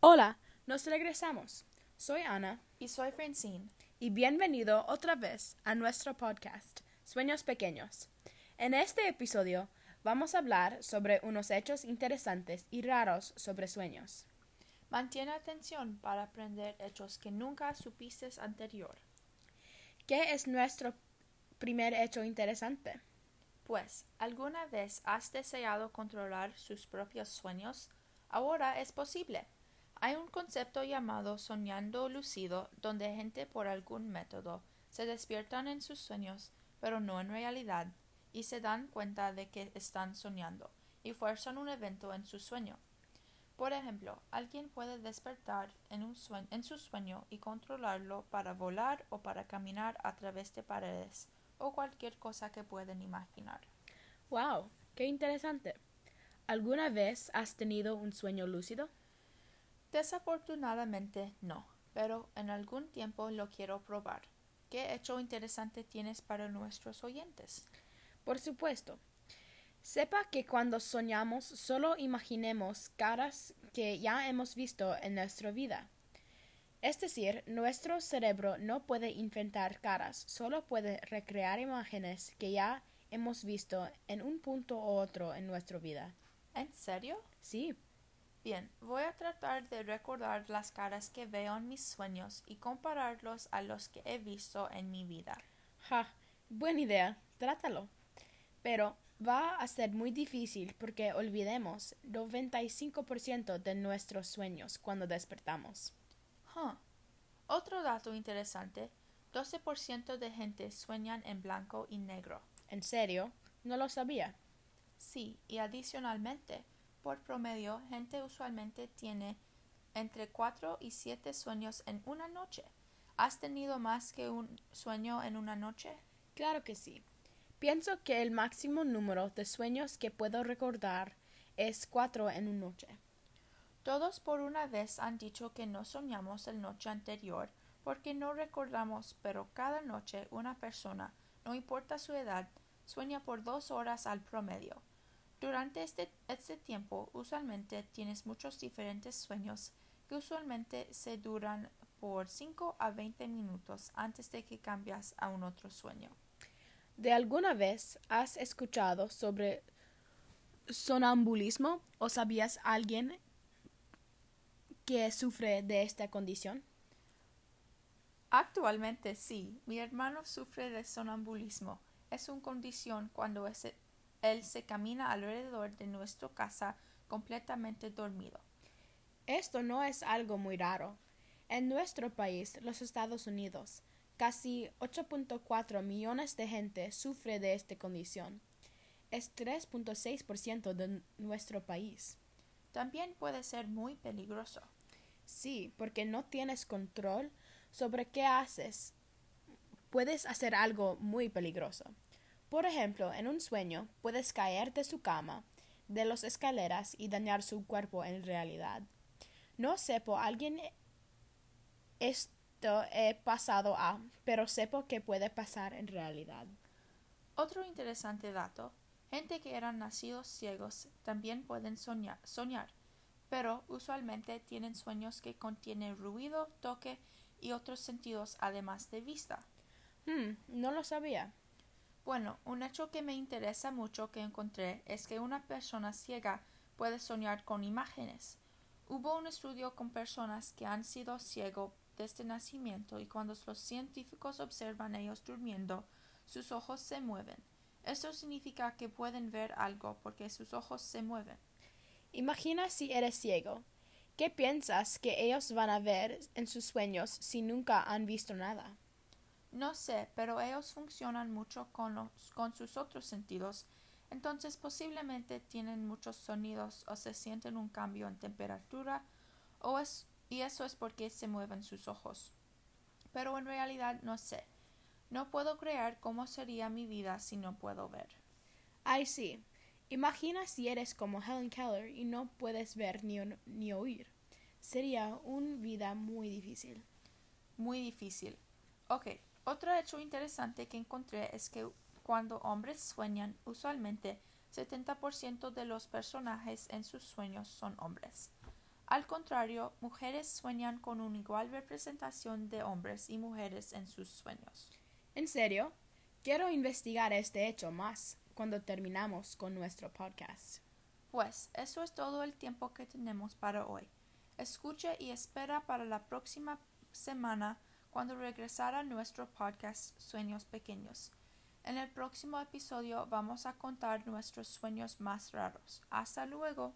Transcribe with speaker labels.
Speaker 1: Hola, nos regresamos. Soy Ana
Speaker 2: Y soy Francine.
Speaker 1: y bienvenido otra vez a nuestro podcast, Sueños Pequeños. En este episodio vamos a hablar sobre unos hechos interesantes y raros sobre sueños.
Speaker 2: Mantiene atención para aprender hechos que nunca supiste anterior.
Speaker 1: ¿Qué es nuestro primer hecho interesante?
Speaker 2: Pues, ¿alguna vez has deseado controlar sus propios sueños? Ahora es posible. Hay un concepto llamado soñando lucido, donde gente por algún método se despiertan en sus sueños, pero no en realidad, y se dan cuenta de que están soñando, y fuerzan un evento en su sueño. Por ejemplo, alguien puede despertar en, en su sueño y controlarlo para volar o para caminar a través de paredes o cualquier cosa que pueden imaginar.
Speaker 1: ¡Wow! ¡Qué interesante! ¿Alguna vez has tenido un sueño lúcido?
Speaker 2: Desafortunadamente no, pero en algún tiempo lo quiero probar. ¿Qué hecho interesante tienes para nuestros oyentes?
Speaker 1: Por supuesto. Sepa que cuando soñamos solo imaginemos caras que ya hemos visto en nuestra vida. Es decir, nuestro cerebro no puede inventar caras, solo puede recrear imágenes que ya hemos visto en un punto u otro en nuestra vida.
Speaker 2: ¿En serio?
Speaker 1: Sí,
Speaker 2: Bien, voy a tratar de recordar las caras que veo en mis sueños y compararlos a los que he visto en mi vida.
Speaker 1: ja, buena idea, trátalo. Pero va a ser muy difícil porque olvidemos 95% de nuestros sueños cuando despertamos.
Speaker 2: Huh. Otro dato interesante, 12% de gente sueñan en blanco y negro.
Speaker 1: ¿En serio? No lo sabía.
Speaker 2: Sí, y adicionalmente, por promedio, gente usualmente tiene entre 4 y 7 sueños en una noche. ¿Has tenido más que un sueño en una noche?
Speaker 1: Claro que sí. Pienso que el máximo número de sueños que puedo recordar es cuatro en una noche.
Speaker 2: Todos por una vez han dicho que no soñamos el noche anterior porque no recordamos, pero cada noche una persona, no importa su edad, sueña por dos horas al promedio. Durante este, este tiempo usualmente tienes muchos diferentes sueños que usualmente se duran por 5 a 20 minutos antes de que cambias a un otro sueño.
Speaker 1: ¿De alguna vez has escuchado sobre sonambulismo o sabías alguien que sufre de esta condición?
Speaker 2: Actualmente sí, mi hermano sufre de sonambulismo. Es una condición cuando ese- él se camina alrededor de nuestra casa completamente dormido.
Speaker 1: Esto no es algo muy raro. En nuestro país, los Estados Unidos, casi 8.4 millones de gente sufre de esta condición. Es 3.6% de nuestro país.
Speaker 2: También puede ser muy peligroso.
Speaker 1: Sí, porque no tienes control sobre qué haces. Puedes hacer algo muy peligroso. Por ejemplo, en un sueño puedes caer de su cama, de las escaleras y dañar su cuerpo en realidad. No sepo alguien esto he pasado a, pero sepo que puede pasar en realidad.
Speaker 2: Otro interesante dato, gente que eran nacidos ciegos también pueden soñar, soñar, pero usualmente tienen sueños que contienen ruido, toque y otros sentidos además de vista.
Speaker 1: Hmm, no lo sabía.
Speaker 2: Bueno, un hecho que me interesa mucho que encontré es que una persona ciega puede soñar con imágenes. Hubo un estudio con personas que han sido ciegos desde nacimiento y cuando los científicos observan a ellos durmiendo, sus ojos se mueven. Esto significa que pueden ver algo porque sus ojos se mueven.
Speaker 1: Imagina si eres ciego. ¿Qué piensas que ellos van a ver en sus sueños si nunca han visto nada?
Speaker 2: No sé, pero ellos funcionan mucho con, los, con sus otros sentidos, entonces posiblemente tienen muchos sonidos o se sienten un cambio en temperatura o es, y eso es porque se mueven sus ojos. Pero en realidad no sé. No puedo creer cómo sería mi vida si no puedo ver.
Speaker 1: Ay, sí. Imagina si eres como Helen Keller y no puedes ver ni, ni oír. Sería una vida muy difícil.
Speaker 2: Muy difícil. Ok, otro hecho interesante que encontré es que cuando hombres sueñan, usualmente 70% de los personajes en sus sueños son hombres. Al contrario, mujeres sueñan con una igual representación de hombres y mujeres en sus sueños.
Speaker 1: ¿En serio? Quiero investigar este hecho más cuando terminamos con nuestro podcast.
Speaker 2: Pues eso es todo el tiempo que tenemos para hoy. Escuche y espera para la próxima semana cuando regresara nuestro podcast Sueños Pequeños. En el próximo episodio vamos a contar nuestros sueños más raros. Hasta luego.